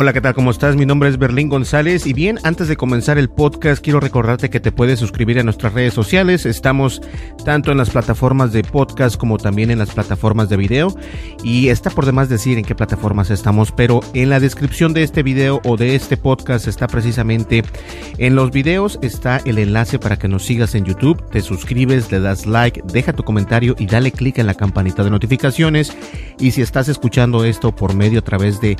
Hola, ¿qué tal? ¿Cómo estás? Mi nombre es Berlín González y bien, antes de comenzar el podcast quiero recordarte que te puedes suscribir a nuestras redes sociales. Estamos tanto en las plataformas de podcast como también en las plataformas de video y está por demás decir en qué plataformas estamos, pero en la descripción de este video o de este podcast está precisamente en los videos está el enlace para que nos sigas en YouTube, te suscribes, le das like, deja tu comentario y dale clic en la campanita de notificaciones y si estás escuchando esto por medio a través de,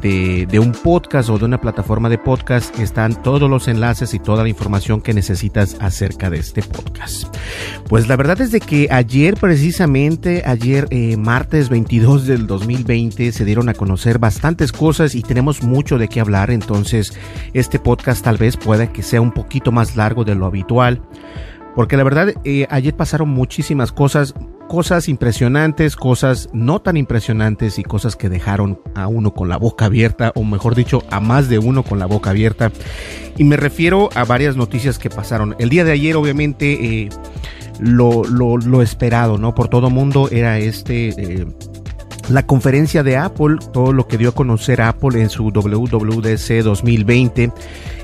de, de un podcast o de una plataforma de podcast están todos los enlaces y toda la información que necesitas acerca de este podcast. Pues la verdad es de que ayer precisamente, ayer eh, martes 22 del 2020 se dieron a conocer bastantes cosas y tenemos mucho de qué hablar, entonces este podcast tal vez pueda que sea un poquito más largo de lo habitual. Porque la verdad, eh, ayer pasaron muchísimas cosas, cosas impresionantes, cosas no tan impresionantes y cosas que dejaron a uno con la boca abierta, o mejor dicho, a más de uno con la boca abierta. Y me refiero a varias noticias que pasaron. El día de ayer, obviamente, eh, lo, esperado, ¿no? Por todo mundo era este... Eh, la conferencia de Apple, todo lo que dio a conocer Apple en su WWDC 2020,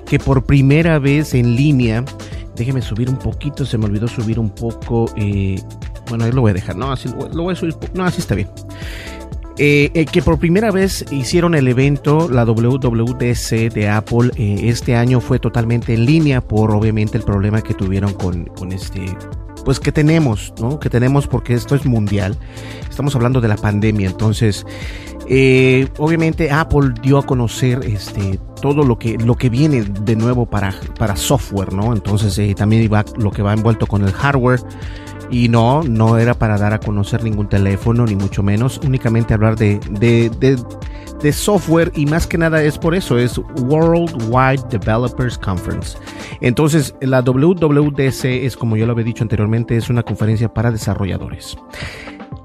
que por primera vez en línea Déjeme subir un poquito, se me olvidó subir un poco. Eh, bueno, ahí lo voy a dejar. No, así lo voy a subir. No, así está bien. Eh, eh, que por primera vez hicieron el evento, la WWDC de Apple, eh, este año fue totalmente en línea por obviamente el problema que tuvieron con, con este, pues que tenemos, ¿no? Que tenemos porque esto es mundial. Estamos hablando de la pandemia, entonces, eh, obviamente Apple dio a conocer este todo lo que lo que viene de nuevo para, para software, ¿no? Entonces eh, también iba lo que va envuelto con el hardware. Y no, no era para dar a conocer ningún teléfono, ni mucho menos, únicamente hablar de, de, de, software y más que nada es por eso, es Worldwide Developers Conference. Entonces, la WWDC es, como yo lo había dicho anteriormente, es una conferencia para desarrolladores.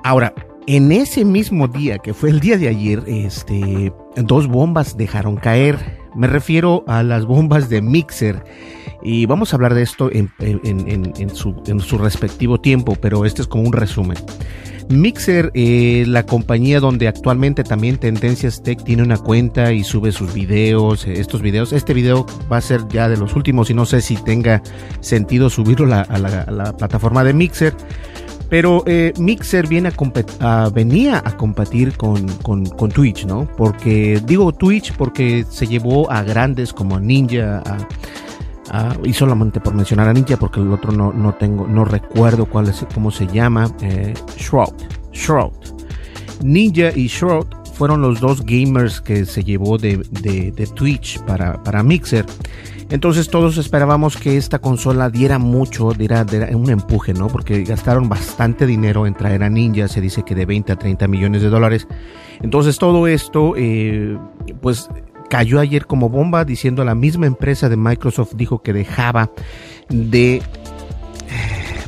Ahora, en ese mismo día, que fue el día de ayer, este, dos bombas dejaron caer. Me refiero a las bombas de Mixer. Y vamos a hablar de esto en, su, respectivo tiempo, pero este es como un resumen. Mixer, eh, la compañía donde actualmente también Tendencias Tech tiene una cuenta y sube sus videos, eh, estos videos. Este video va a ser ya de los últimos y no sé si tenga sentido subirlo a la plataforma de Mixer. Pero eh, Mixer venía a competir con, con, con, Twitch, ¿no? Porque digo Twitch porque se llevó a grandes como Ninja, a, a, y solamente por mencionar a Ninja porque el otro no, no tengo, no recuerdo cuál es, cómo se llama, eh, Shroud, Shroud. Ninja y Shroud fueron los dos gamers que se llevó de, de, de Twitch para, para Mixer. Entonces todos esperábamos que esta consola diera mucho, diera, un empuje, ¿no? Porque gastaron bastante dinero en traer a Ninja, se dice que de 20 a 30 millones de dólares. Entonces todo esto, eh, pues cayó ayer como bomba, diciendo la misma empresa de Microsoft dijo que dejaba de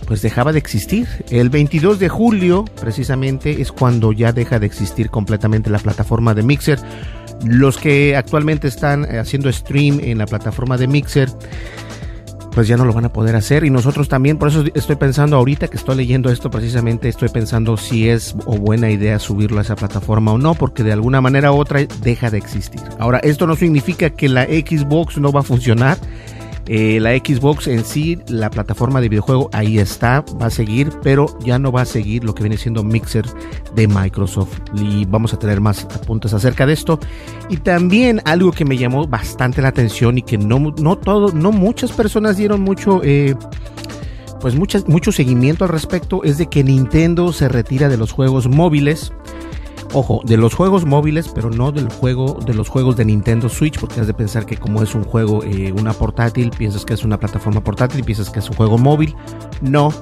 pues dejaba de existir. El 22 de julio, precisamente, es cuando ya deja de existir completamente la plataforma de Mixer. Los que actualmente están haciendo stream en la plataforma de Mixer, pues ya no lo van a poder hacer y nosotros también, por eso estoy pensando ahorita que estoy leyendo esto precisamente, estoy pensando si es o buena idea subirlo a esa plataforma o no, porque de alguna manera u otra deja de existir. Ahora, esto no significa que la Xbox no va a funcionar. Eh, la Xbox en sí, la plataforma de videojuego, ahí está, va a seguir, pero ya no va a seguir lo que viene siendo Mixer de Microsoft. Y vamos a tener más apuntes acerca de esto. Y también algo que me llamó bastante la atención y que no, no todo, no muchas personas dieron mucho. Eh, pues mucho seguimiento al respecto es de que Nintendo se retira de los juegos móviles Ojo, de los juegos móviles, pero no del juego, de los juegos de Nintendo Switch, porque has de pensar que como es un juego, eh, una portátil, piensas que es una plataforma portátil y piensas que es un juego móvil. No,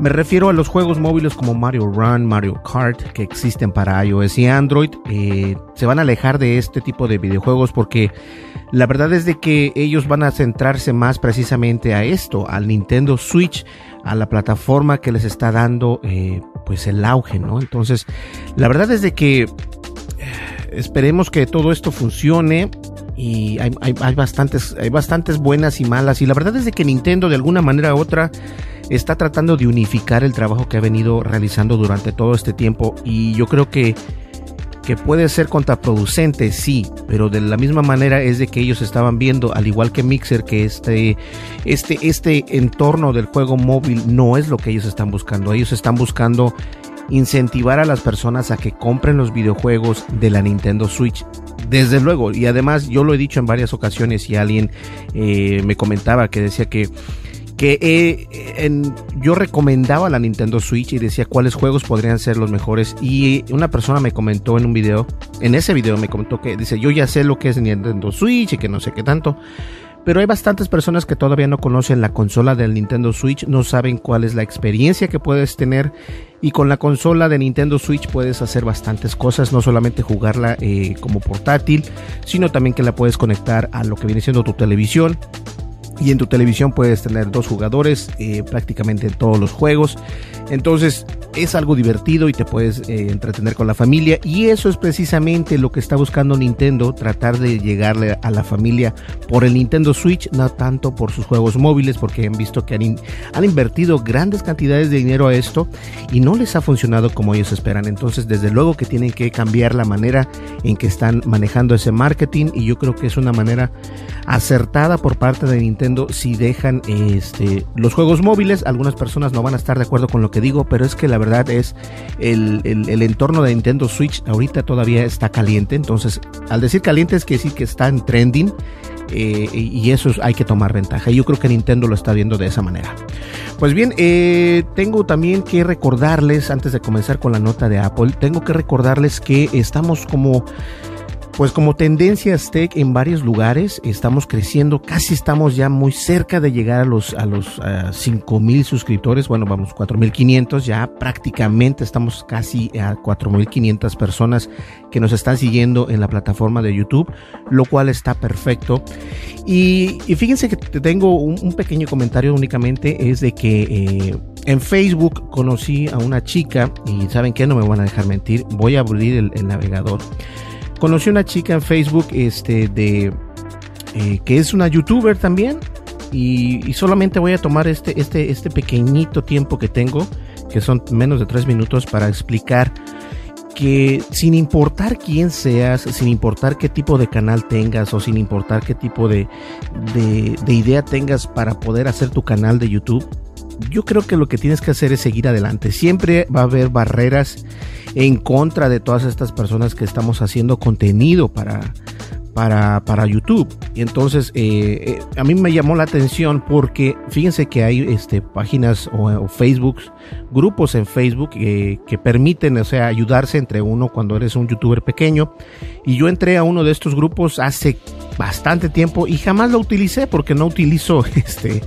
me refiero a los juegos móviles como Mario Run, Mario Kart, que existen para iOS y Android. Eh, se van a alejar de este tipo de videojuegos porque la verdad es de que ellos van a centrarse más precisamente a esto, al Nintendo Switch, a la plataforma que les está dando eh, pues el auge, ¿no? Entonces, la verdad es de que eh, esperemos que todo esto funcione y hay, hay, bastantes, hay bastantes buenas y malas y la verdad es de que Nintendo de alguna manera u otra está tratando de unificar el trabajo que ha venido realizando durante todo este tiempo y yo creo que que puede ser contraproducente, sí, pero de la misma manera es de que ellos estaban viendo, al igual que Mixer, que este, este, este entorno del juego móvil no es lo que ellos están buscando. Ellos están buscando incentivar a las personas a que compren los videojuegos de la Nintendo Switch. Desde luego, y además yo lo he dicho en varias ocasiones y alguien eh, me comentaba que decía que que eh, yo recomendaba la Nintendo Switch y decía cuáles juegos podrían ser los mejores y una persona me comentó en un video, en ese video me comentó que dice yo ya sé lo que es Nintendo Switch y que no sé qué tanto, pero hay bastantes personas que todavía no conocen la consola del Nintendo Switch, no saben cuál es la experiencia que puedes tener y con la consola de Nintendo Switch puedes hacer bastantes cosas, no solamente jugarla eh, como portátil, sino también que la puedes conectar a lo que viene siendo tu televisión y en tu televisión puedes tener dos jugadores eh, prácticamente en todos los juegos. Entonces es algo divertido y te puedes eh, entretener con la familia y eso es precisamente lo que está buscando Nintendo, tratar de llegarle a la familia por el Nintendo Switch, no tanto por sus juegos móviles, porque han visto que han, invertido grandes cantidades de dinero a esto y no les ha funcionado como ellos esperan. Entonces desde luego que tienen que cambiar la manera en que están manejando ese marketing y yo creo que es una manera acertada por parte de Nintendo si dejan este, los juegos móviles. Algunas personas no van a estar de acuerdo con lo que digo, pero es que la verdad es el, el, entorno de Nintendo Switch ahorita todavía está caliente. Entonces, al decir caliente es que sí que está en trending. Eh, y eso hay que tomar ventaja. Yo creo que Nintendo lo está viendo de esa manera. Pues bien, eh, tengo también que recordarles, antes de comenzar con la nota de Apple, tengo que recordarles que estamos como pues como tendencias tech en varios lugares estamos creciendo, casi estamos ya muy cerca de llegar a los a los cinco mil suscriptores, bueno vamos 4.500 ya prácticamente estamos casi a 4.500 personas que nos están siguiendo en la plataforma de YouTube, lo cual está perfecto. Y, fíjense que tengo un, pequeño comentario únicamente es de que eh, en Facebook conocí a una chica y saben que no me van a dejar mentir, voy a abrir el navegador. Conocí una chica en Facebook este, de, eh, que es una youtuber también. Y, solamente voy a tomar este, este, este pequeñito tiempo que tengo, que son menos de tres minutos, para explicar que sin importar quién seas, sin importar qué tipo de canal tengas o sin importar qué tipo de, de, de idea tengas para poder hacer tu canal de YouTube, yo creo que lo que tienes que hacer es seguir adelante. Siempre va a haber barreras en contra de todas estas personas que estamos haciendo contenido para, para, para YouTube. Y entonces eh, eh, a mí me llamó la atención porque fíjense que hay este, páginas o, Facebook, grupos en Facebook que permiten, o sea, ayudarse entre uno cuando eres un youtuber pequeño. Y yo entré a uno de estos grupos hace bastante tiempo y jamás lo utilicé porque no utilizo, este,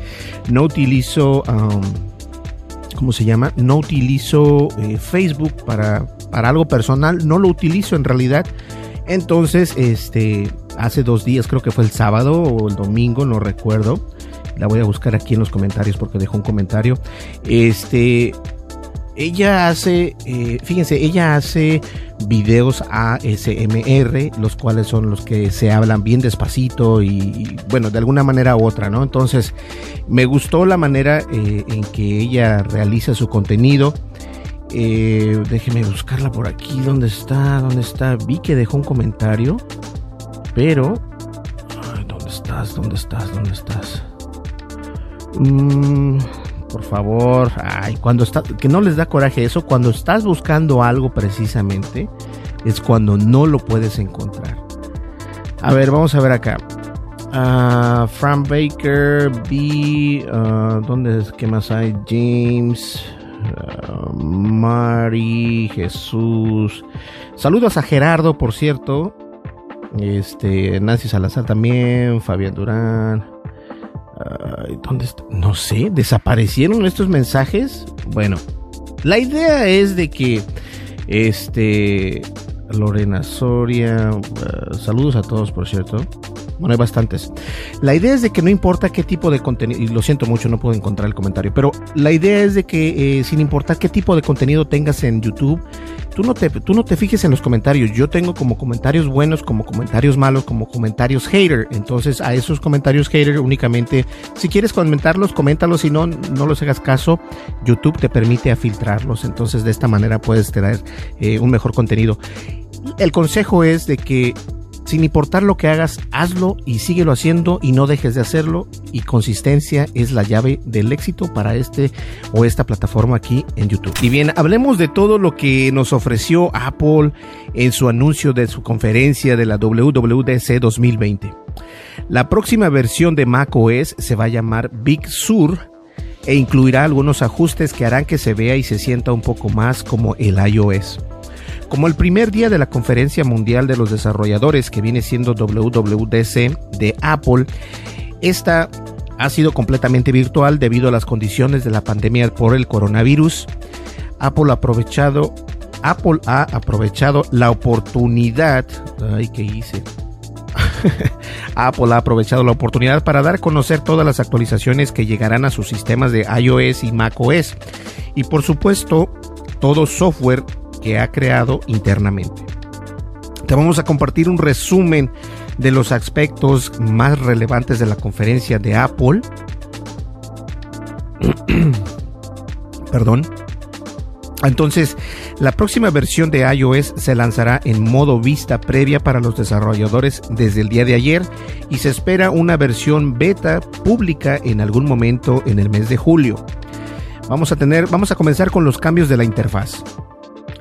no utilizo, um, ¿cómo se llama? No utilizo eh, Facebook para, para algo personal, no lo utilizo en realidad. Entonces, este, hace dos días, creo que fue el sábado o el domingo, no recuerdo. La voy a buscar aquí en los comentarios porque dejó un comentario. Este, ella hace, eh, fíjense, ella hace videos ASMR, los cuales son los que se hablan bien despacito y, bueno, de alguna manera u otra, ¿no? Entonces, me gustó la manera eh, en que ella realiza su contenido. Eh, déjeme buscarla por aquí. ¿Dónde está? ¿Dónde está? Vi que dejó un comentario. Pero. ¿Dónde estás? ¿Dónde estás? ¿Dónde estás? Mm, por favor. Ay, cuando está. Que no les da coraje eso. Cuando estás buscando algo precisamente. Es cuando no lo puedes encontrar. A ver, vamos a ver acá. Uh, Frank Baker, B. Uh, ¿Dónde es? ¿Qué más hay? James. Uh, Mari, Jesús. Saludos a Gerardo, por cierto. Este, Nancy Salazar también, Fabián Durán. ¿Dónde está? No sé, ¿desaparecieron estos mensajes? Bueno, la idea es de que este Lorena Soria, uh, saludos a todos, por cierto. Bueno, hay bastantes. La idea es de que no importa qué tipo de contenido, y lo siento mucho, no puedo encontrar el comentario, pero la idea es de que eh, sin importar qué tipo de contenido tengas en YouTube, tú no, te, tú no te fijes en los comentarios. Yo tengo como comentarios buenos, como comentarios malos, como comentarios hater. Entonces a esos comentarios hater únicamente, si quieres comentarlos, coméntalos, si no, no los hagas caso. YouTube te permite filtrarlos. Entonces de esta manera puedes tener eh, un mejor contenido. El consejo es de que sin importar lo que hagas, hazlo y síguelo haciendo y no dejes de hacerlo. Y consistencia es la llave del éxito para este o esta plataforma aquí en YouTube. Y bien, hablemos de todo lo que nos ofreció Apple en su anuncio de su conferencia de la WWDC 2020. La próxima versión de macOS se va a llamar Big Sur e incluirá algunos ajustes que harán que se vea y se sienta un poco más como el iOS. Como el primer día de la Conferencia Mundial de los Desarrolladores, que viene siendo WWDC de Apple, esta ha sido completamente virtual debido a las condiciones de la pandemia por el coronavirus. Apple ha aprovechado, Apple ha aprovechado la oportunidad. Ay, ¿qué hice? Apple ha aprovechado la oportunidad para dar a conocer todas las actualizaciones que llegarán a sus sistemas de iOS y macOS. Y por supuesto, todo software que ha creado internamente. Te vamos a compartir un resumen de los aspectos más relevantes de la conferencia de Apple. Perdón. Entonces, la próxima versión de iOS se lanzará en modo vista previa para los desarrolladores desde el día de ayer y se espera una versión beta pública en algún momento en el mes de julio. Vamos a tener, vamos a comenzar con los cambios de la interfaz.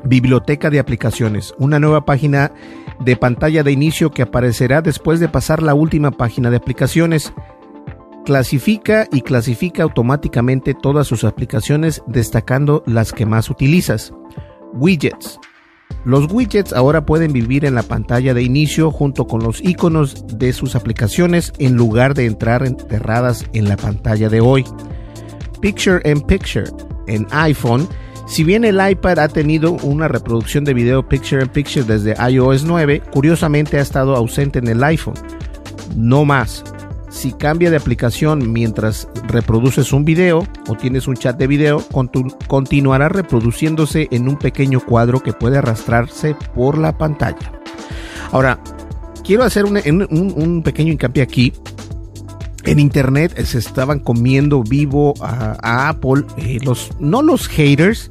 Biblioteca de aplicaciones, una nueva página de pantalla de inicio que aparecerá después de pasar la última página de aplicaciones. Clasifica y clasifica automáticamente todas sus aplicaciones destacando las que más utilizas. Widgets. Los widgets ahora pueden vivir en la pantalla de inicio junto con los iconos de sus aplicaciones en lugar de entrar enterradas en la pantalla de hoy. Picture in Picture. En iPhone si bien el iPad ha tenido una reproducción de video picture in picture desde iOS 9, curiosamente ha estado ausente en el iPhone. No más. Si cambia de aplicación mientras reproduces un video o tienes un chat de video, continuará reproduciéndose en un pequeño cuadro que puede arrastrarse por la pantalla. Ahora, quiero hacer un, pequeño hincapié aquí en internet se estaban comiendo vivo a, Apple, eh, los, no los haters,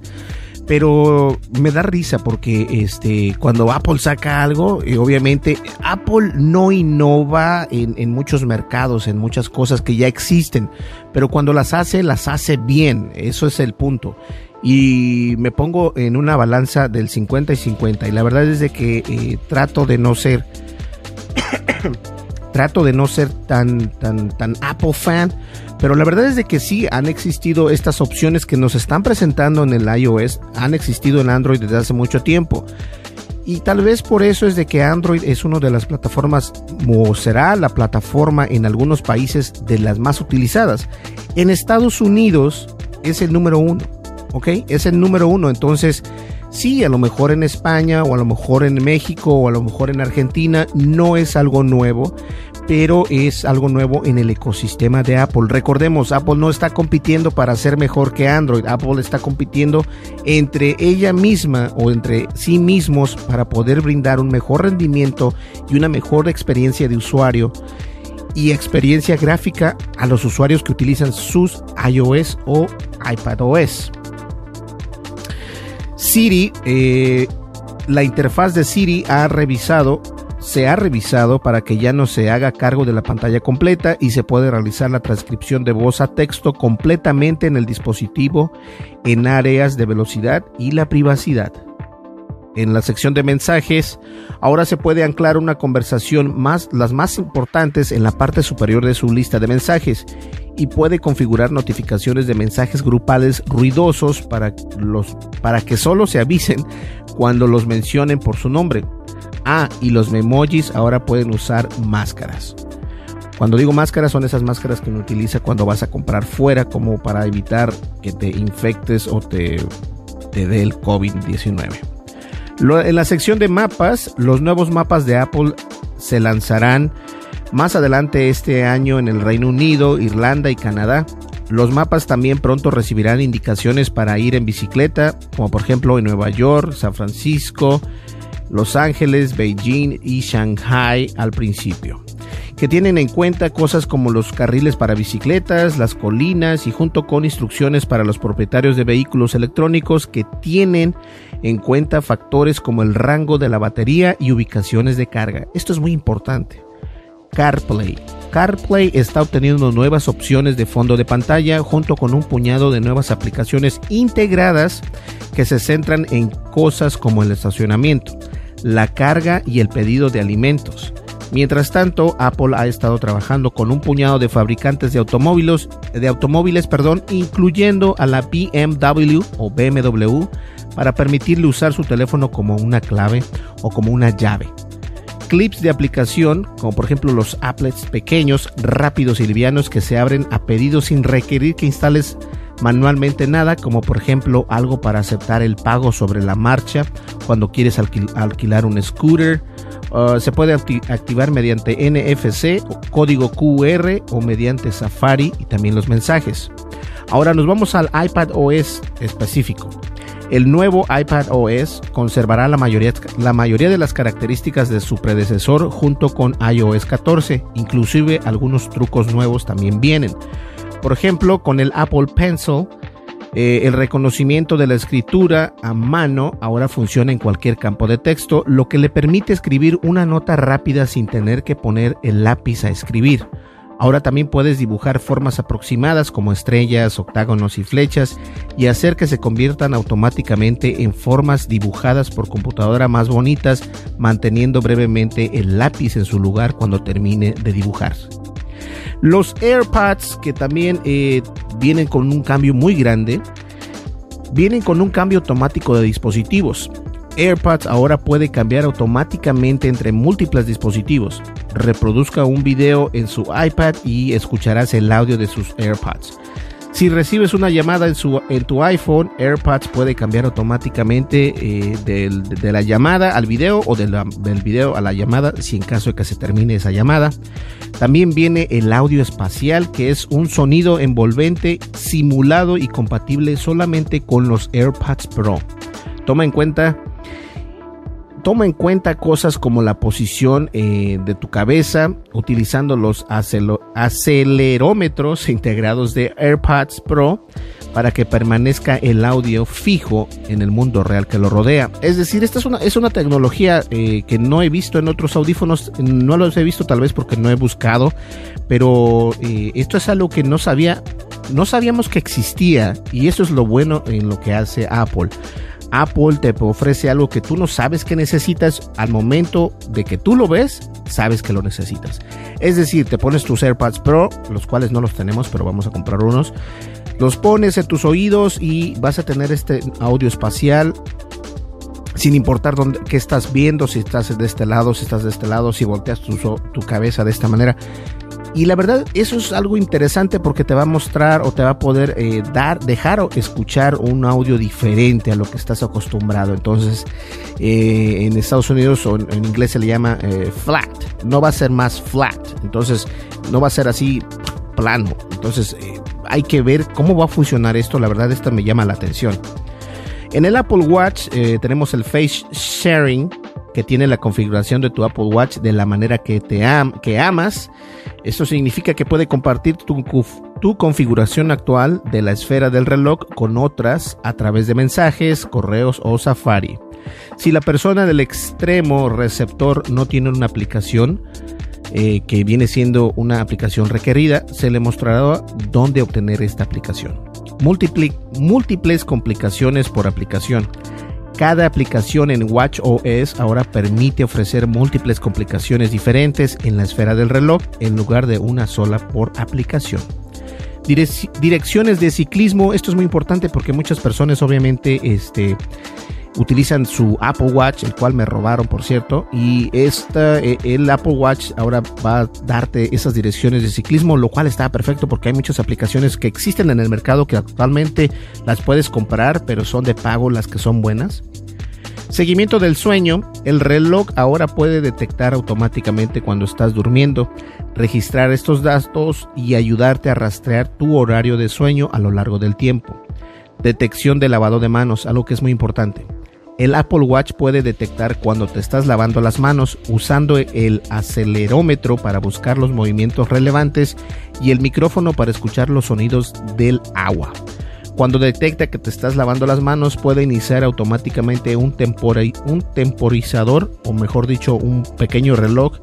pero me da risa porque este cuando Apple saca algo, y obviamente Apple no innova en, en, muchos mercados, en muchas cosas que ya existen, pero cuando las hace, las hace bien, eso es el punto. Y me pongo en una balanza del 50 y 50, y la verdad es de que eh, trato de no ser trato de no ser tan, tan, tan Apple fan, pero la verdad es de que sí han existido estas opciones que nos están presentando en el iOS, han existido en Android desde hace mucho tiempo. Y tal vez por eso es de que Android es una de las plataformas, o será la plataforma en algunos países de las más utilizadas. En Estados Unidos es el número uno, ¿ok? Es el número uno, entonces sí, a lo mejor en España o a lo mejor en México o a lo mejor en Argentina no es algo nuevo, pero es algo nuevo en el ecosistema de Apple. Recordemos, Apple no está compitiendo para ser mejor que Android, Apple está compitiendo entre ella misma o entre sí mismos para poder brindar un mejor rendimiento y una mejor experiencia de usuario y experiencia gráfica a los usuarios que utilizan sus iOS o iPadOS. Siri, eh, la interfaz de Siri ha revisado se ha revisado para que ya no se haga cargo de la pantalla completa y se puede realizar la transcripción de voz a texto completamente en el dispositivo en áreas de velocidad y la privacidad. En la sección de mensajes, ahora se puede anclar una conversación más, las más importantes en la parte superior de su lista de mensajes y puede configurar notificaciones de mensajes grupales ruidosos para, los, para que solo se avisen cuando los mencionen por su nombre. Ah, y los memojis ahora pueden usar máscaras. Cuando digo máscaras son esas máscaras que uno utiliza cuando vas a comprar fuera como para evitar que te infectes o te, te dé el COVID-19. En la sección de mapas, los nuevos mapas de Apple se lanzarán más adelante este año en el Reino Unido, Irlanda y Canadá. Los mapas también pronto recibirán indicaciones para ir en bicicleta, como por ejemplo en Nueva York, San Francisco, los Ángeles, Beijing y Shanghai al principio, que tienen en cuenta cosas como los carriles para bicicletas, las colinas y junto con instrucciones para los propietarios de vehículos electrónicos que tienen en cuenta factores como el rango de la batería y ubicaciones de carga. Esto es muy importante. CarPlay. CarPlay está obteniendo nuevas opciones de fondo de pantalla junto con un puñado de nuevas aplicaciones integradas que se centran en cosas como el estacionamiento, la carga y el pedido de alimentos. Mientras tanto, Apple ha estado trabajando con un puñado de fabricantes de automóviles, de automóviles, perdón, incluyendo a la BMW o BMW para permitirle usar su teléfono como una clave o como una llave. Clips de aplicación, como por ejemplo los applets pequeños, rápidos y livianos que se abren a pedido sin requerir que instales manualmente nada, como por ejemplo algo para aceptar el pago sobre la marcha cuando quieres alquilar un scooter. Uh, se puede activar mediante NFC, código QR o mediante Safari y también los mensajes. Ahora nos vamos al iPad OS específico. El nuevo iPad OS conservará la mayoría, de las características de su predecesor junto con iOS 14, inclusive algunos trucos nuevos también vienen. Por ejemplo, con el Apple Pencil, eh, el reconocimiento de la escritura a mano ahora funciona en cualquier campo de texto, lo que le permite escribir una nota rápida sin tener que poner el lápiz a escribir. Ahora también puedes dibujar formas aproximadas como estrellas, octágonos y flechas y hacer que se conviertan automáticamente en formas dibujadas por computadora más bonitas, manteniendo brevemente el lápiz en su lugar cuando termine de dibujar. Los AirPods, que también eh, vienen con un cambio muy grande, vienen con un cambio automático de dispositivos. AirPods ahora puede cambiar automáticamente entre múltiples dispositivos. Reproduzca un video en su iPad y escucharás el audio de sus AirPods. Si recibes una llamada en, su, en tu iPhone, AirPods puede cambiar automáticamente eh, de la llamada al video o del video a la llamada si en caso de que se termine esa llamada. También viene el audio espacial, que es un sonido envolvente simulado y compatible solamente con los AirPods Pro. Toma en cuenta toma en cuenta cosas como la posición eh, de tu cabeza utilizando los acelerómetros integrados de AirPods Pro para que permanezca el audio fijo en el mundo real que lo rodea. Es decir, esta es una, es una tecnología eh, que no he visto en otros audífonos, no los he visto tal vez porque no he buscado, pero eh, esto es algo que no sabía, no sabíamos que existía y eso es lo bueno en lo que hace Apple. Apple te ofrece algo que tú no sabes que necesitas al momento de que tú lo ves, sabes que lo necesitas. Es decir, te pones tus AirPods Pro, los cuales no los tenemos, pero vamos a comprar unos. Los pones en tus oídos y vas a tener este audio espacial sin importar dónde, qué estás viendo, si estás de este lado, si estás de este lado, si volteas tu, tu cabeza de esta manera Y la verdad, eso es algo interesante porque te va a mostrar o te va a poder eh, dar, dejar o escuchar un audio diferente a lo que estás acostumbrado. Entonces, eh, en Estados Unidos o en, inglés se le llama eh, flat. No va a ser más flat. Entonces, no va a ser así plano. Entonces, hay que ver cómo va a funcionar esto. La verdad, esta me llama la atención. En el Apple Watch tenemos el Face Sharing que tiene la configuración de tu Apple Watch de la manera que te que amas. Esto significa que puede compartir tu, tu configuración actual de la esfera del reloj con otras a través de mensajes, correos o Safari. Si la persona del extremo receptor no tiene una aplicación, eh, que viene siendo una aplicación requerida, se le mostrará dónde obtener esta aplicación. múltiples complicaciones por aplicación. Cada aplicación en WatchOS ahora permite ofrecer múltiples complicaciones diferentes en la esfera del reloj en lugar de una sola por aplicación. direcciones de ciclismo, esto es muy importante porque muchas personas obviamente este, utilizan su Apple Watch, el cual me robaron, por cierto, y esta, eh, el Apple Watch ahora va a darte esas direcciones de ciclismo, lo cual está perfecto porque hay muchas aplicaciones que existen en el mercado que actualmente las puedes comprar, pero son de pago las que son buenas. Seguimiento del sueño. El reloj ahora puede detectar automáticamente cuando estás durmiendo, registrar estos datos y ayudarte a rastrear tu horario de sueño a lo largo del tiempo. Detección de lavado de manos, algo que es muy importante. El Apple Watch puede detectar cuando te estás lavando las manos usando el acelerómetro para buscar los movimientos relevantes y el micrófono para escuchar los sonidos del agua. Cuando detecta que te estás lavando las manos puede iniciar automáticamente un, un temporizador o mejor dicho un pequeño reloj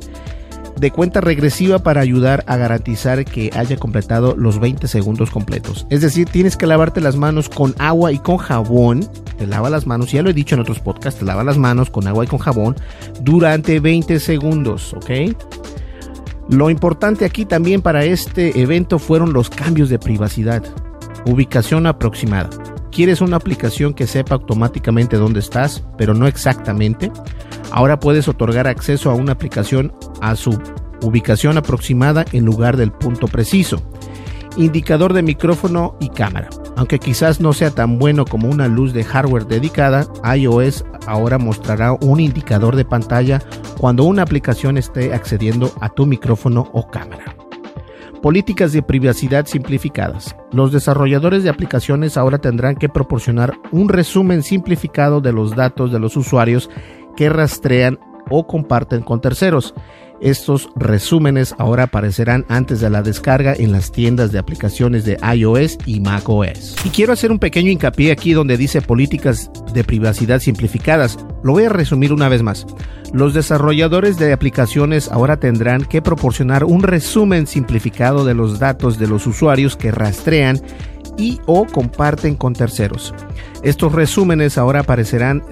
de cuenta regresiva para ayudar a garantizar que haya completado los 20 segundos completos. Es decir, tienes que lavarte las manos con agua y con jabón. Te lava las manos, ya lo he dicho en otros podcasts, te lava las manos con agua y con jabón durante 20 segundos, ¿ok? Lo importante aquí también para este evento fueron los cambios de privacidad. Ubicación aproximada. ¿Quieres una aplicación que sepa automáticamente dónde estás, pero no exactamente? Ahora puedes otorgar acceso a una aplicación a su ubicación aproximada en lugar del punto preciso. Indicador de micrófono y cámara. Aunque quizás no sea tan bueno como una luz de hardware dedicada, iOS ahora mostrará un indicador de pantalla cuando una aplicación esté accediendo a tu micrófono o cámara. Políticas de privacidad simplificadas. Los desarrolladores de aplicaciones ahora tendrán que proporcionar un resumen simplificado de los datos de los usuarios que rastrean o comparten con terceros. Estos resúmenes ahora aparecerán antes de la descarga en las tiendas de aplicaciones de iOS y macOS. Y quiero hacer un pequeño hincapié aquí donde dice políticas de privacidad simplificadas. Lo voy a resumir una vez más. Los desarrolladores de aplicaciones ahora tendrán que proporcionar un resumen simplificado de los datos de los usuarios que rastrean y o comparten con terceros. Estos resúmenes ahora aparecerán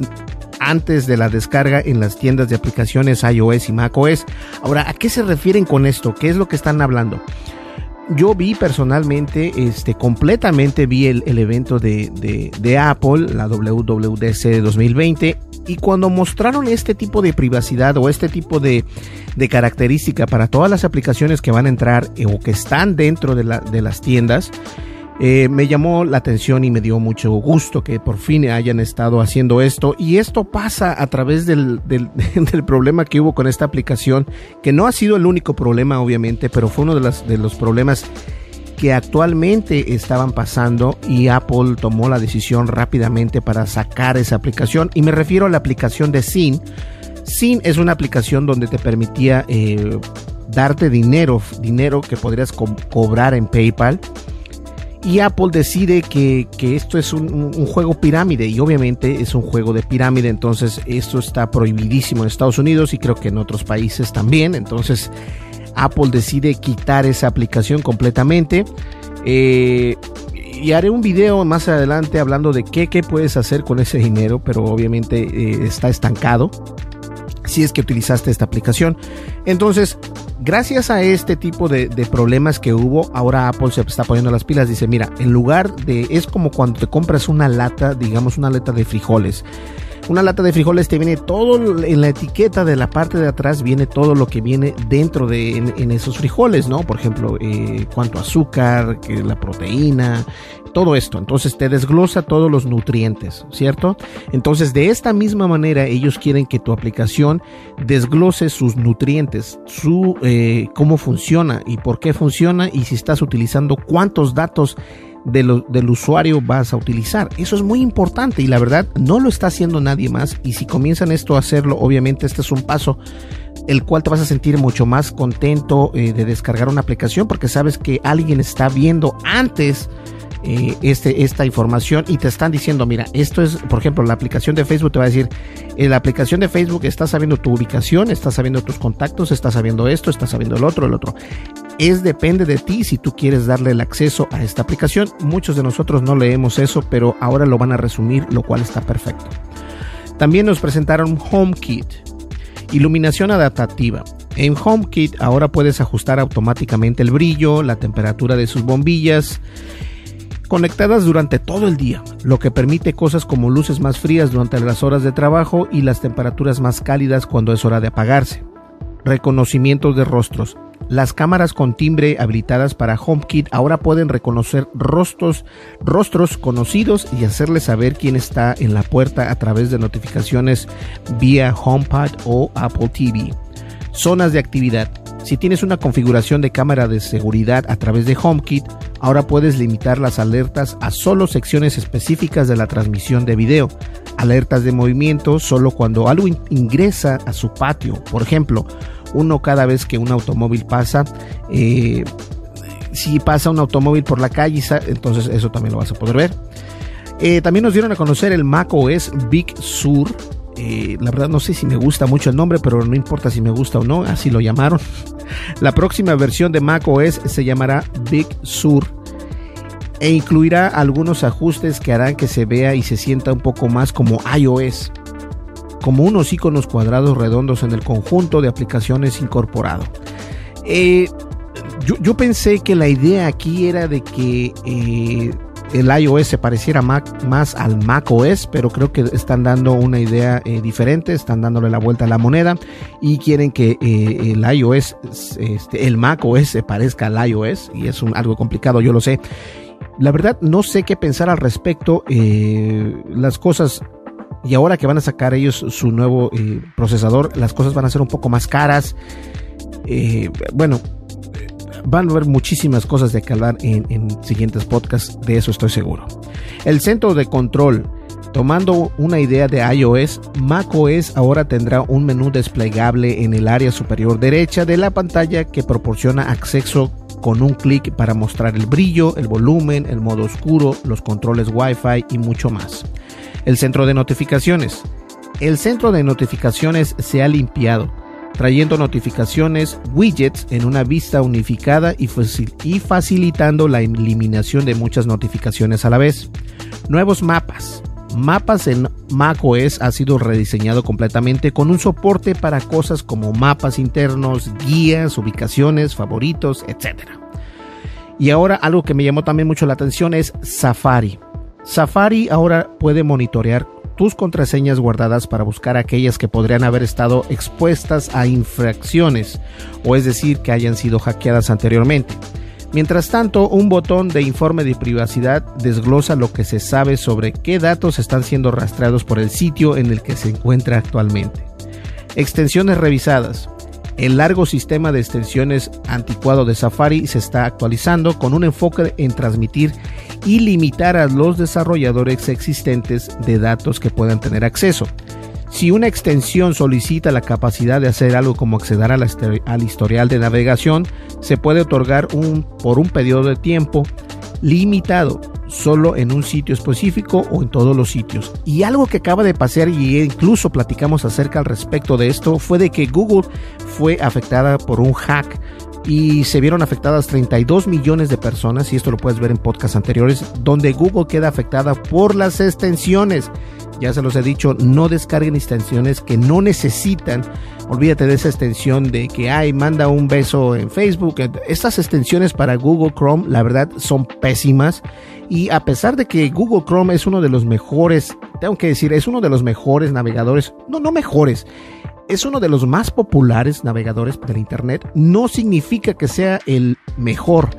antes de la descarga en las tiendas de aplicaciones iOS y macOS. Ahora, ¿a qué se refieren con esto? ¿Qué es lo que están hablando? Yo vi personalmente, este, completamente vi el, evento de, Apple, la WWDC 2020, y cuando mostraron este tipo de privacidad o este tipo de, de característica para todas las aplicaciones que van a entrar eh, o que están dentro de las tiendas, eh, me llamó la atención y me dio mucho gusto que por fin hayan estado haciendo esto. Y esto pasa a través del, problema que hubo con esta aplicación, que no ha sido el único problema, obviamente, pero fue uno de, las, los problemas que actualmente estaban pasando y Apple tomó la decisión rápidamente para sacar esa aplicación. Y me refiero a la aplicación de Sin. Sin es una aplicación donde te permitía eh, darte dinero, dinero que podrías cobrar en PayPal y Apple decide que, esto es un, juego pirámide y obviamente es un juego de pirámide, entonces esto está prohibidísimo en Estados Unidos y creo que en otros países también, entonces Apple decide quitar esa aplicación completamente. Eh, y haré un video más adelante hablando de qué, qué puedes hacer con ese dinero, pero obviamente eh, está estancado si es que utilizaste esta aplicación. Entonces, gracias a este tipo de, problemas que hubo, ahora Apple se está poniendo las pilas. Dice, mira, en lugar de, es como cuando te compras una lata, digamos una lata de frijoles. Una lata de frijoles te viene todo en la etiqueta de la parte de atrás, viene todo lo que viene dentro de en, esos frijoles, ¿no? Por ejemplo, eh, cuánto azúcar, que la proteína, todo esto. Entonces te desglosa todos los nutrientes, ¿cierto? Entonces de esta misma manera ellos quieren que tu aplicación desglose sus nutrientes, su eh, cómo funciona y por qué funciona y si estás utilizando cuántos datos del usuario vas a utilizar. Eso es muy importante y la verdad no lo está haciendo nadie más y si comienzan esto a hacerlo, obviamente este es un paso el cual te vas a sentir mucho más contento eh, de descargar una aplicación porque sabes que alguien está viendo antes eh, este, esta información y te están diciendo, mira, esto es, por ejemplo, la aplicación de Facebook te va a decir, en la aplicación de Facebook está sabiendo tu ubicación, está sabiendo tus contactos, está sabiendo esto, está sabiendo el otro, el otro. Es depende de ti si tú quieres darle el acceso a esta aplicación. Muchos de nosotros no leemos eso, pero ahora lo van a resumir, lo cual está perfecto. También nos presentaron HomeKit, iluminación adaptativa. En HomeKit ahora puedes ajustar automáticamente el brillo, la temperatura de sus bombillas conectadas durante todo el día, lo que permite cosas como luces más frías durante las horas de trabajo y las temperaturas más cálidas cuando es hora de apagarse. Reconocimiento de rostros. Las cámaras con timbre habilitadas para HomeKit ahora pueden reconocer rostros, rostros conocidos y hacerles saber quién está en la puerta a través de notificaciones vía HomePod o Apple TV. Zonas de actividad. Si tienes una configuración de cámara de seguridad a través de HomeKit, ahora puedes limitar las alertas a solo secciones específicas de la transmisión de video. Alertas de movimiento solo cuando algo ingresa a su patio. Por ejemplo, uno cada vez que un automóvil pasa. Eh, si pasa un automóvil por la calle, entonces eso también lo vas a poder ver. Eh, también nos dieron a conocer el Mac OS Big Sur eh, la verdad no sé si me gusta mucho el nombre, pero no importa si me gusta o no, así lo llamaron. La próxima versión de Mac OS se llamará Big Sur e incluirá algunos ajustes que harán que se vea y se sienta un poco más como iOS, como unos iconos cuadrados redondos en el conjunto de aplicaciones incorporado. Eh, yo, pensé que la idea aquí era de que eh, el iOS se pareciera más al Mac OS, pero creo que están dando una idea eh, diferente, están dándole la vuelta a la moneda y quieren que el iOS, este, el Mac OS se parezca al iOS y es algo complicado, yo lo sé. La verdad no sé qué pensar al respecto. Las cosas y ahora que van a sacar ellos su nuevo procesador, las cosas van a ser un poco más caras. bueno, van a haber muchísimas cosas de que hablar en, siguientes podcasts, de eso estoy seguro. El centro de control. Tomando una idea de iOS, macOS ahora tendrá un menú desplegable en el área superior derecha de la pantalla que proporciona acceso con un clic para mostrar el brillo, el volumen, el modo oscuro, los controles Wi-Fi y mucho más. El centro de notificaciones. El centro de notificaciones se ha limpiado trayendo notificaciones, widgets en una vista unificada y, facilitando la eliminación de muchas notificaciones a la vez. Nuevos mapas. Mapas en macOS ha sido rediseñado completamente con un soporte para cosas como mapas internos, guías, ubicaciones, favoritos, etc. Y ahora algo que me llamó también mucho la atención es Safari. Safari ahora puede monitorear tus contraseñas guardadas para buscar aquellas que podrían haber estado expuestas a infracciones, o es decir, que hayan sido hackeadas anteriormente. Mientras tanto, un botón de informe de privacidad desglosa lo que se sabe sobre qué datos están siendo rastreados por el sitio en el que se encuentra actualmente. Extensiones revisadas. El largo sistema de extensiones anticuado de Safari se está actualizando con un enfoque en transmitir y limitar a los desarrolladores existentes de datos que puedan tener acceso. Si una extensión solicita la capacidad de hacer algo como acceder al historial de navegación, se puede otorgar un, por un periodo de tiempo limitado, solo en un sitio específico o en todos los sitios. Y algo que acaba de pasar y incluso platicamos acerca al respecto de esto fue de que Google fue afectada por un hack y se vieron afectadas 32 millones de personas, y esto lo puedes ver en podcasts anteriores, donde Google queda afectada por las extensiones. Ya se los he dicho, no descarguen extensiones que no necesitan olvídate de esa extensión de que, ay, manda un beso en Facebook. Estas extensiones para Google Chrome, la verdad, son pésimas. Y a pesar de que Google Chrome es uno de los mejores, tengo que decir, es uno de los mejores navegadores, no, no mejores, es uno de los más populares navegadores del Internet, no significa que sea el mejor.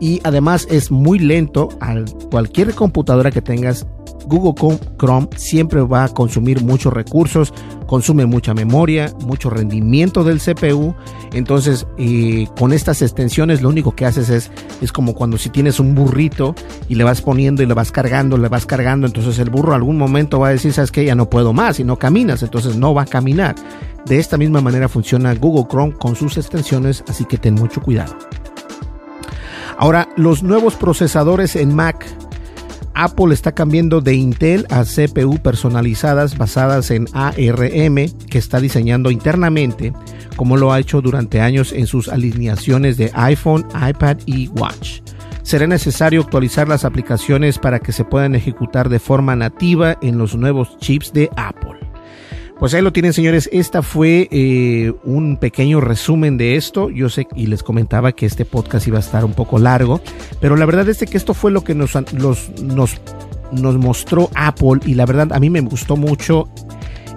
Y además es muy lento. A cualquier computadora que tengas, Google Chrome siempre va a consumir muchos recursos, consume mucha memoria, mucho rendimiento del CPU. Entonces, con estas extensiones, lo único que haces es, es como cuando si tienes un burrito y le vas poniendo y le vas cargando, le vas cargando. Entonces, el burro algún momento va a decir, sabes que ya no puedo más y no caminas. Entonces, no va a caminar. De esta misma manera funciona Google Chrome con sus extensiones, así que ten mucho cuidado. Ahora, los nuevos procesadores en Mac. Apple está cambiando de Intel a CPU personalizadas basadas en ARM que está diseñando internamente, como lo ha hecho durante años en sus alineaciones de iPhone, iPad y Watch. Será necesario actualizar las aplicaciones para que se puedan ejecutar de forma nativa en los nuevos chips de Apple. Pues ahí lo tienen, señores. Esta fue eh, un pequeño resumen de esto. Yo sé y les comentaba que este podcast iba a estar un poco largo, pero la verdad es que esto fue lo que nos, nos, nos mostró Apple y la verdad a mí me gustó mucho.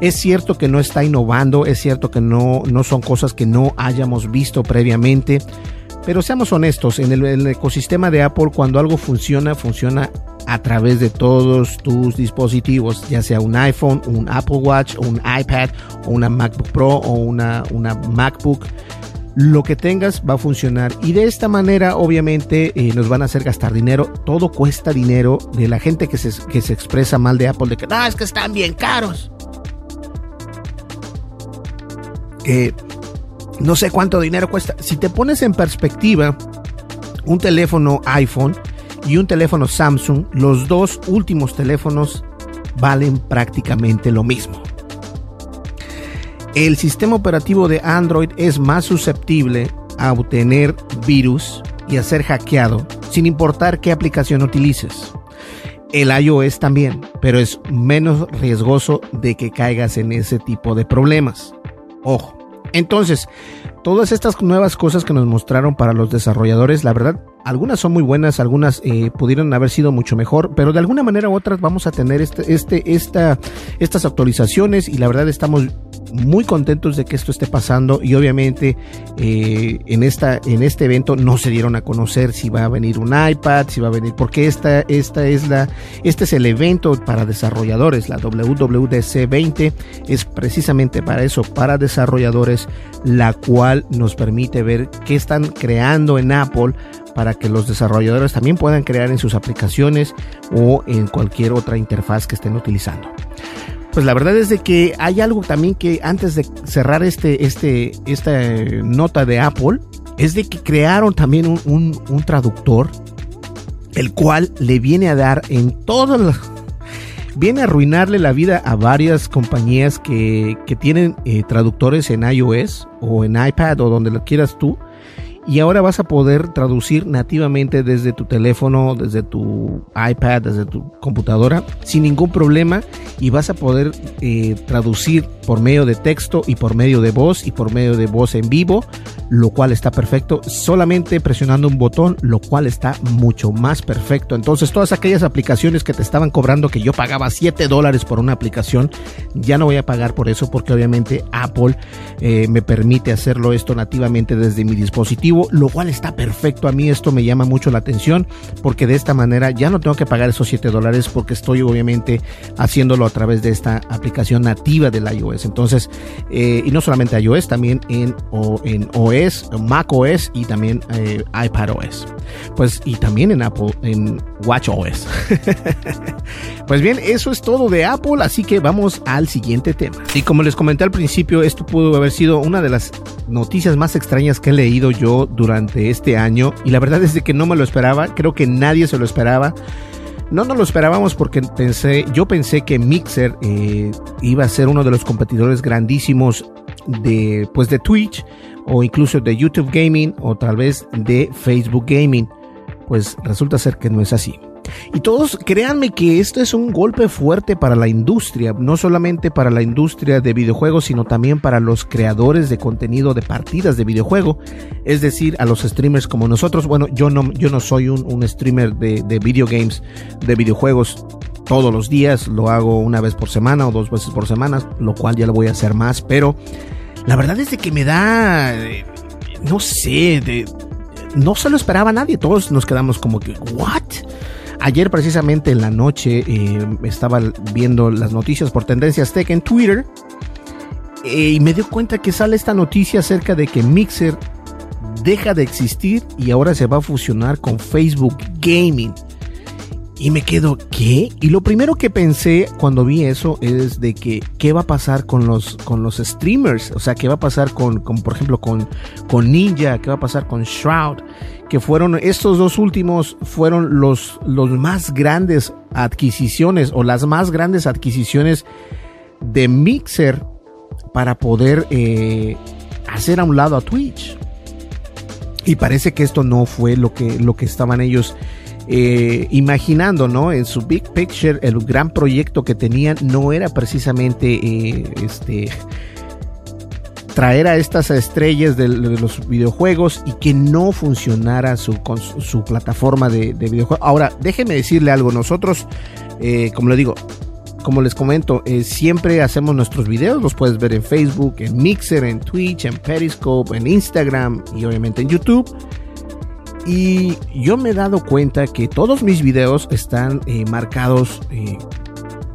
Es cierto que no está innovando, es cierto que no, no son cosas que no hayamos visto previamente, pero seamos honestos, en el, ecosistema de Apple cuando algo funciona, funciona a través de todos tus dispositivos, ya sea un iPhone, un Apple Watch, un iPad, o una MacBook Pro o una, una MacBook. Lo que tengas va a funcionar y de esta manera obviamente eh, nos van a hacer gastar dinero. Todo cuesta dinero de la gente que se, que se expresa mal de Apple de que no, es que están bien caros. Que no sé cuánto dinero cuesta. Si te pones en perspectiva un teléfono iPhone y un teléfono Samsung, los dos últimos teléfonos valen prácticamente lo mismo. El sistema operativo de Android es más susceptible a obtener virus y a ser hackeado sin importar qué aplicación utilices. El iOS también, pero es menos riesgoso de que caigas en ese tipo de problemas. Ojo. Entonces, todas estas nuevas cosas que nos mostraron para los desarrolladores, la verdad, algunas son muy buenas, algunas eh, pudieron haber sido mucho mejor, pero de alguna manera u otras vamos a tener este, este, esta, estas actualizaciones y la verdad estamos muy contentos de que esto esté pasando y obviamente eh, en, esta, en este evento no se dieron a conocer si va a venir un iPad, si va a venir, porque esta, esta es la, este es el evento para desarrolladores, la WWDC 20 es precisamente para eso, para desarrolladores, la cual nos permite ver qué están creando en Apple para que los desarrolladores también puedan crear en sus aplicaciones o en cualquier otra interfaz que estén utilizando. Pues la verdad es de que hay algo también que antes de cerrar este, este, esta nota de Apple, es de que crearon también un, un, traductor, el cual le viene a dar en todas las... Viene a arruinarle la vida a varias compañías que, que tienen eh, traductores en iOS o en iPad o donde lo quieras tú y ahora vas a poder traducir nativamente desde tu teléfono, desde tu iPad, desde tu computadora, sin ningún problema y vas a poder eh, traducir por medio de texto y por medio de voz y por medio de voz en vivo, lo cual está perfecto, solamente presionando un botón, lo cual está mucho más perfecto. Entonces todas aquellas aplicaciones que te estaban cobrando que yo pagaba 7 dólares por una aplicación, ya no voy a pagar por eso porque obviamente Apple eh, me permite hacerlo esto nativamente desde mi dispositivo lo cual está perfecto. A mí esto me llama mucho la atención porque de esta manera ya no tengo que pagar esos 7 dólares porque estoy obviamente haciéndolo a través de esta aplicación nativa del iOS. Entonces, eh, y no solamente iOS, también en, o, en OS, Mac OS y también eh, iPad OS. Pues, y también en Apple, en Watch OS. pues bien, eso es todo de Apple, así que vamos al siguiente tema. Y como les comenté al principio, esto pudo haber sido una de las noticias más extrañas que he leído yo durante este año y la verdad es que no me lo esperaba, creo que nadie se lo esperaba. No nos lo esperábamos porque pensé, yo pensé que Mixer eh, iba a ser uno de los competidores grandísimos de, pues de Twitch o incluso de YouTube Gaming o tal vez de Facebook Gaming. Pues resulta ser que no es así. Y todos, créanme que esto es un golpe fuerte para la industria, no solamente para la industria de videojuegos, sino también para los creadores de contenido de partidas de videojuego, es decir, a los streamers como nosotros. Bueno, yo no, yo no soy un, streamer de, de video games, de videojuegos todos los días, lo hago una vez por semana o dos veces por semana, lo cual ya lo voy a hacer más, pero la verdad es de que me da, eh, no sé, de, no se lo esperaba nadie, todos nos quedamos como que, ¿what? Ayer precisamente en la noche eh, estaba viendo las noticias por Tendencias Tech en Twitter eh, y me dio cuenta que sale esta noticia acerca de que Mixer deja de existir y ahora se va a fusionar con Facebook Gaming. Y me quedo, ¿qué? Y lo primero que pensé cuando vi eso es de que, ¿qué va a pasar con los, con los streamers? O sea, ¿qué va a pasar con, con por ejemplo, con, con Ninja? ¿Qué va a pasar con Shroud? Que fueron, estos dos últimos fueron los, los más grandes adquisiciones o las más grandes adquisiciones de Mixer para poder eh, hacer a un lado a Twitch. Y parece que esto no fue lo que, lo que estaban ellos eh, imaginando, ¿no? En su big picture, el gran proyecto que tenían no era precisamente eh, este traer a estas estrellas de, los videojuegos y que no funcionara su, su plataforma de, de, videojuegos. Ahora, déjenme decirle algo, nosotros, eh, como le digo, como les comento, siempre hacemos nuestros videos, los puedes ver en Facebook, en Mixer, en Twitch, en Periscope, en Instagram y obviamente en YouTube. Y yo me he dado cuenta que todos mis videos están eh, marcados eh,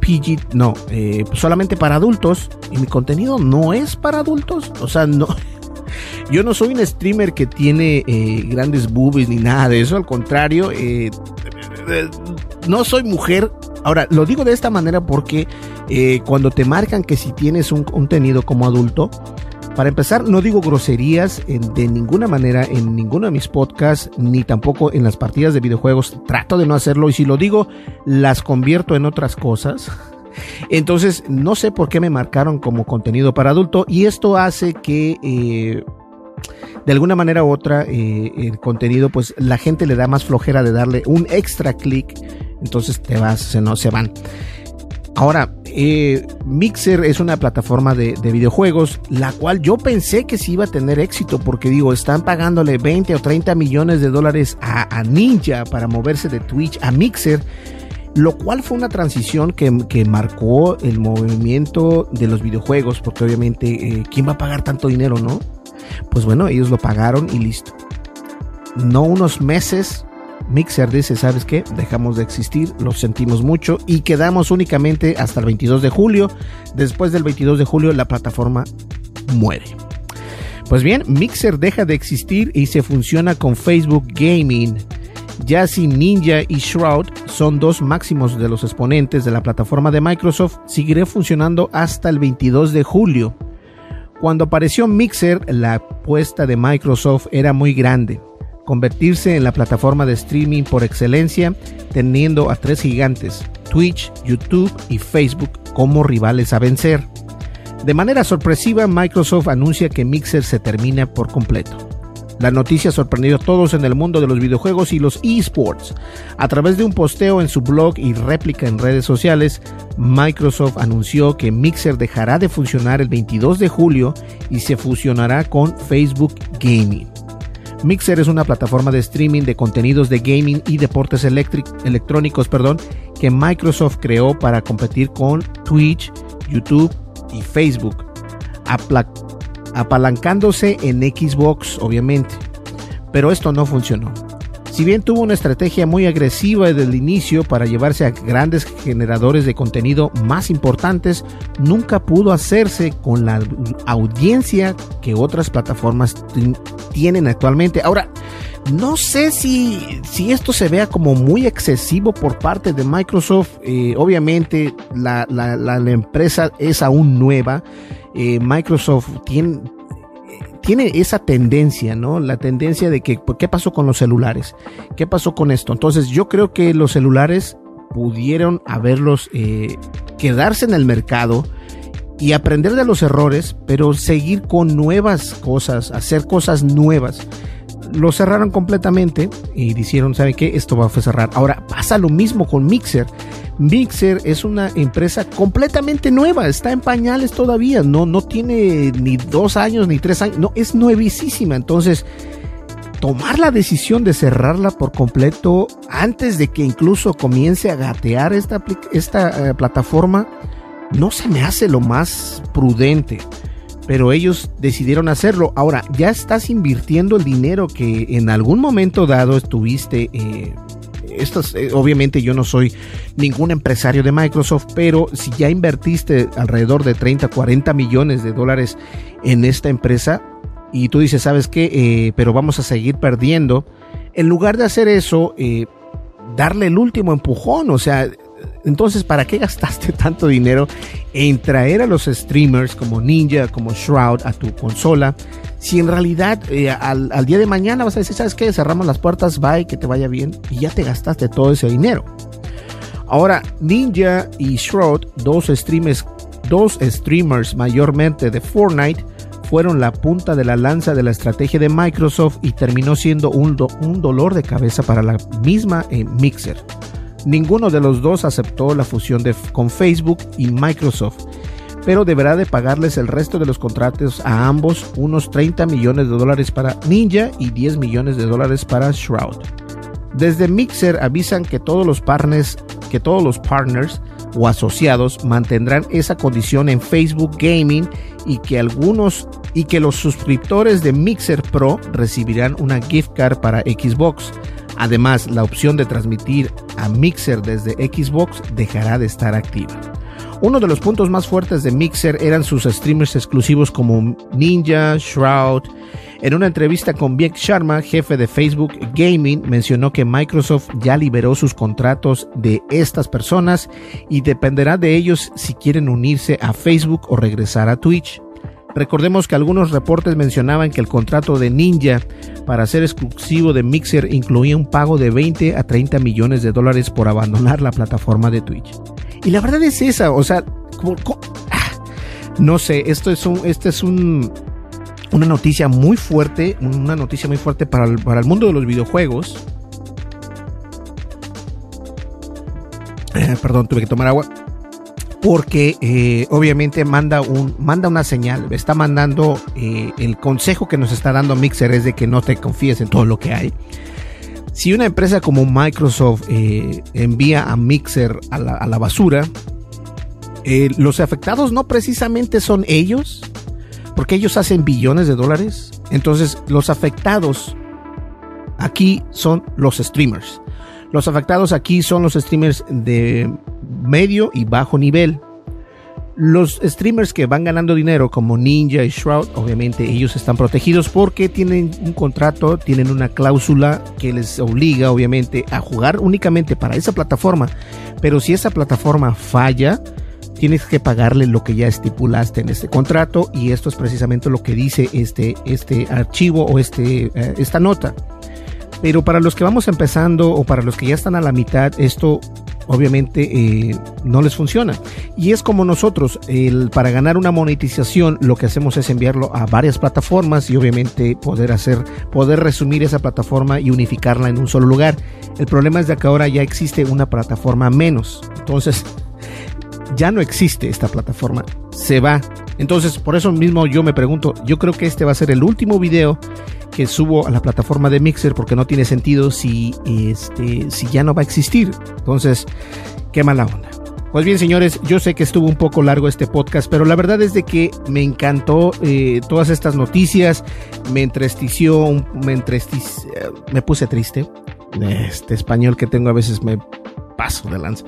PG, no, eh, solamente para adultos. Y mi contenido no es para adultos. O sea, no. Yo no soy un streamer que tiene eh, grandes boobies ni nada de eso. Al contrario, no soy mujer. Ahora, lo digo de esta manera porque cuando te marcan que si tienes un contenido como adulto, para empezar, no digo groserías en, de ninguna manera en ninguno de mis podcasts, ni tampoco en las partidas de videojuegos. Trato de no hacerlo y si lo digo, las convierto en otras cosas. Entonces, no sé por qué me marcaron como contenido para adulto y esto hace que... Eh, de alguna manera u otra eh, el contenido pues la gente le da más flojera de darle un extra clic entonces te vas se no se van Ahora, eh, Mixer es una plataforma de, de, videojuegos, la cual yo pensé que sí iba a tener éxito, porque digo, están pagándole 20 o 30 millones de dólares a, a Ninja para moverse de Twitch a Mixer, lo cual fue una transición que, que marcó el movimiento de los videojuegos, porque obviamente, eh, ¿quién va a pagar tanto dinero, no? Pues bueno, ellos lo pagaron y listo. No unos meses, Mixer dice, ¿sabes qué? Dejamos de existir, lo sentimos mucho y quedamos únicamente hasta el 22 de julio. Después del 22 de julio la plataforma muere. Pues bien, Mixer deja de existir y se funciona con Facebook Gaming. Si Ninja y Shroud son dos máximos de los exponentes de la plataforma de Microsoft, seguiré funcionando hasta el 22 de julio. Cuando apareció Mixer, la apuesta de Microsoft era muy grande convertirse en la plataforma de streaming por excelencia, teniendo a tres gigantes, Twitch, YouTube y Facebook, como rivales a vencer. De manera sorpresiva, Microsoft anuncia que Mixer se termina por completo. La noticia sorprendió a todos en el mundo de los videojuegos y los esports. A través de un posteo en su blog y réplica en redes sociales, Microsoft anunció que Mixer dejará de funcionar el 22 de julio y se fusionará con Facebook Gaming. Mixer es una plataforma de streaming de contenidos de gaming y deportes electrónicos perdón, que Microsoft creó para competir con Twitch, YouTube y Facebook, apalancándose en Xbox obviamente. Pero esto no funcionó. Si bien tuvo una estrategia muy agresiva desde el inicio para llevarse a grandes generadores de contenido más importantes, nunca pudo hacerse con la audiencia que otras plataformas tienen actualmente. Ahora, no sé si, si esto se vea como muy excesivo por parte de Microsoft. Eh, obviamente la, la, empresa es aún nueva. Eh, Microsoft tiene, tiene esa tendencia, ¿no? La tendencia de que, ¿qué pasó con los celulares? ¿Qué pasó con esto? Entonces yo creo que los celulares pudieron haberlos, eh, quedarse en el mercado y aprender de los errores, pero seguir con nuevas cosas, hacer cosas nuevas. lo cerraron completamente y dijeron, ¿sabe qué? Esto va a cerrar. Ahora pasa lo mismo con Mixer. Mixer es una empresa completamente nueva, está en pañales todavía, no, no tiene ni dos años ni tres años, no, es nuevísima. Entonces, tomar la decisión de cerrarla por completo antes de que incluso comience a gatear esta, esta eh, plataforma, no se me hace lo más prudente. Pero ellos decidieron hacerlo. Ahora, ya estás invirtiendo el dinero que en algún momento dado estuviste eh, eh, obviamente yo no soy ningún empresario de Microsoft, pero si ya invertiste alrededor de 30, 40 millones de dólares en esta empresa y tú dices, ¿sabes qué? Eh, pero vamos a seguir perdiendo. En lugar de hacer eso, eh, darle el último empujón, o sea, entonces, ¿para qué gastaste tanto dinero en traer a los streamers como Ninja, como Shroud a tu consola? Si en realidad eh, al, día de mañana vas a decir, ¿sabes qué? Cerramos las puertas, bye, que te vaya bien, y ya te gastaste todo ese dinero. Ahora, Ninja y Shroud, dos streamers, dos streamers mayormente de Fortnite, fueron la punta de la lanza de la estrategia de Microsoft y terminó siendo un, dolor de cabeza para la misma eh, Mixer. Ninguno de los dos aceptó la fusión de, con Facebook y Microsoft, pero deberá de pagarles el resto de los contratos a ambos, unos 30 millones de dólares para Ninja y 10 millones de dólares para Shroud. Desde Mixer avisan que todos los partners, que todos los partners o asociados mantendrán esa condición en Facebook Gaming y que algunos y que los suscriptores de Mixer Pro recibirán una gift card para Xbox Además, la opción de transmitir a Mixer desde Xbox dejará de estar activa. Uno de los puntos más fuertes de Mixer eran sus streamers exclusivos como Ninja, Shroud. En una entrevista con Vic Sharma, jefe de Facebook Gaming, mencionó que Microsoft ya liberó sus contratos de estas personas y dependerá de ellos si quieren unirse a Facebook o regresar a Twitch. Recordemos que algunos reportes mencionaban que el contrato de Ninja para ser exclusivo de Mixer incluía un pago de 20 a 30 millones de dólares por abandonar la plataforma de Twitch. Y la verdad es esa, o sea, ah, no sé, esto es un, este es un, una noticia muy fuerte, una noticia muy fuerte para el, para el mundo de los videojuegos. Eh, perdón, tuve que tomar agua porque eh, obviamente manda, un, manda una señal, está mandando eh, el consejo que nos está dando Mixer es de que no te confíes en todo lo que hay. Si una empresa como Microsoft eh, envía a Mixer a la, basura, los afectados no precisamente son ellos, porque ellos hacen billones de dólares. Entonces los afectados aquí son los streamers. Los afectados aquí son los streamers de medio y bajo nivel. Los streamers que van ganando dinero como Ninja y Shroud, obviamente ellos están protegidos porque tienen un contrato, tienen una cláusula que les obliga obviamente a jugar únicamente para esa plataforma. Pero si esa plataforma falla, tienes que pagarle lo que ya estipulaste en este contrato y esto es precisamente lo que dice este, este archivo o este, eh, esta nota. Pero para los que vamos empezando o para los que ya están a la mitad, esto obviamente eh, no les funciona. Y es como nosotros, el, para ganar una monetización, lo que hacemos es enviarlo a varias plataformas y obviamente poder hacer, poder resumir esa plataforma y unificarla en un solo lugar. El problema es de que ahora ya existe una plataforma menos. Entonces, ya no existe esta plataforma. Se va. Entonces, por eso mismo yo me pregunto, yo creo que este va a ser el último video que subo a la plataforma de Mixer porque no tiene sentido si, este, si ya no va a existir. Entonces, qué mala onda. Pues bien, señores, yo sé que estuvo un poco largo este podcast, pero la verdad es de que me encantó eh, todas estas noticias, me entristeció, me me puse triste. Este español que tengo a veces me paso de lanza.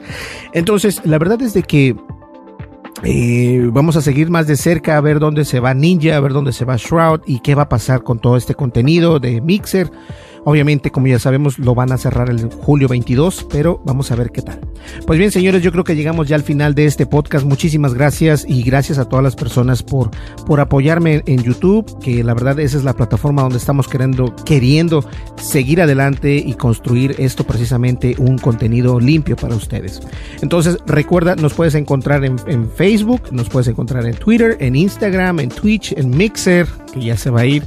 Entonces, la verdad es de que eh, vamos a seguir más de cerca a ver dónde se va Ninja, a ver dónde se va Shroud y qué va a pasar con todo este contenido de Mixer. Obviamente, como ya sabemos, lo van a cerrar el julio 22, pero vamos a ver qué tal. Pues bien, señores, yo creo que llegamos ya al final de este podcast. Muchísimas gracias y gracias a todas las personas por, por apoyarme en YouTube, que la verdad esa es la plataforma donde estamos queriendo, queriendo seguir adelante y construir esto precisamente un contenido limpio para ustedes. Entonces, recuerda, nos puedes encontrar en, en Facebook, nos puedes encontrar en Twitter, en Instagram, en Twitch, en Mixer, que ya se va a ir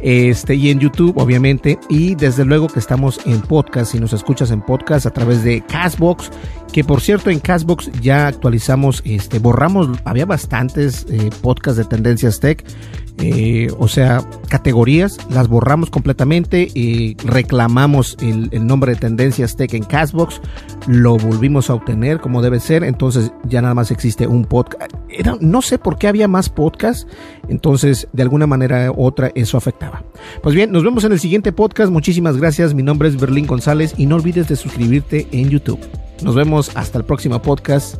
este, y en YouTube, obviamente. Y desde luego que estamos en podcast, si nos escuchas en podcast a través de Castbox, que por cierto en Castbox ya actualizamos, este, borramos, había bastantes eh, podcasts de tendencias tech. Eh, o sea, categorías, las borramos completamente y reclamamos el, nombre de Tendencias Tech en Castbox, lo volvimos a obtener como debe ser, entonces ya nada más existe un podcast. No sé por qué había más podcasts, entonces de alguna manera u otra eso afectaba. Pues bien, nos vemos en el siguiente podcast, muchísimas gracias, mi nombre es Berlín González y no olvides de suscribirte en YouTube. Nos vemos hasta el próximo podcast.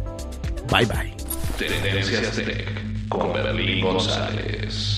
Bye bye. Tendencias Tech con Berlín González.